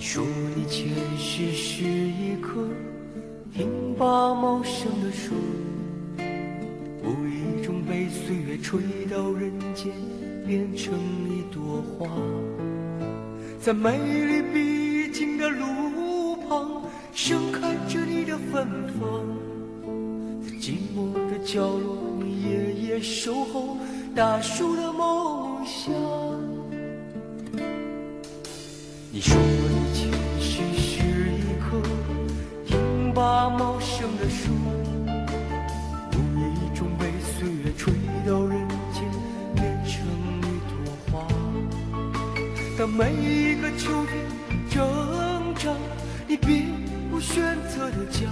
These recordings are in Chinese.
你说你前世是一棵挺拔茂盛的树，无意中被岁月吹到人间，变成一朵花，在美丽必经的路旁，盛开着你的芬芳。在寂寞的角落，你夜夜守候大树的梦想。你说每一个秋天挣扎，你别无选择的家，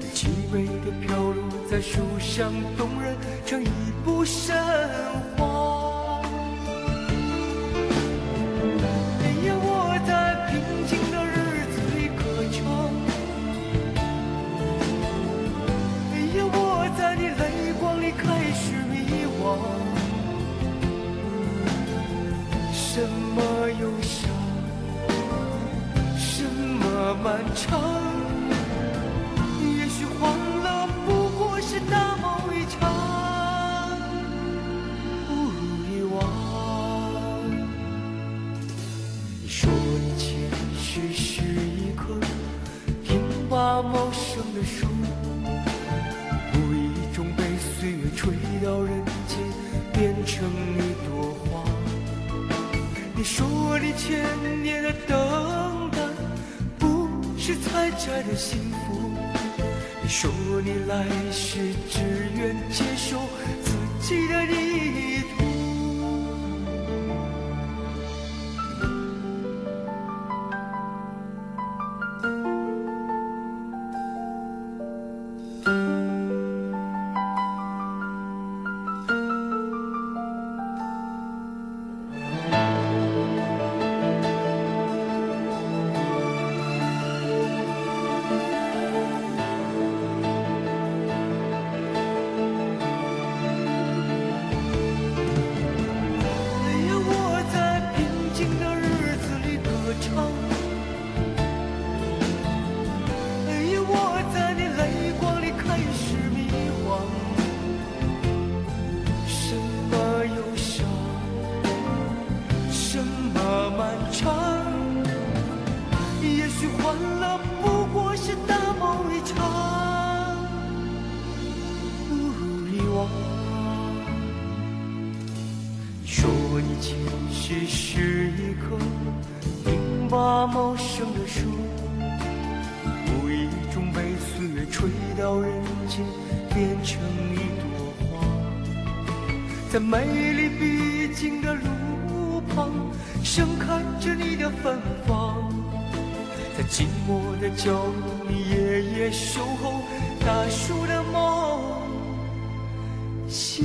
你轻微的飘落在树上，动人成一部山什么忧伤，什么漫长？也许欢乐不过是大梦一场，不如遗忘。你说你前世是一棵挺拔茂盛的树，无意中被岁月吹到人间，变成一。你说你千年的等待，不是采摘的幸福。你说你来世只愿接受自己的意图。欢乐不过是大梦一场，不遗忘。你说你前世是一棵挺拔茂盛的树，无意中被岁月吹到人间，变成一朵花，在美丽必经的路旁，盛开着你的芬芳。寂寞的角落里夜夜守候大叔的梦想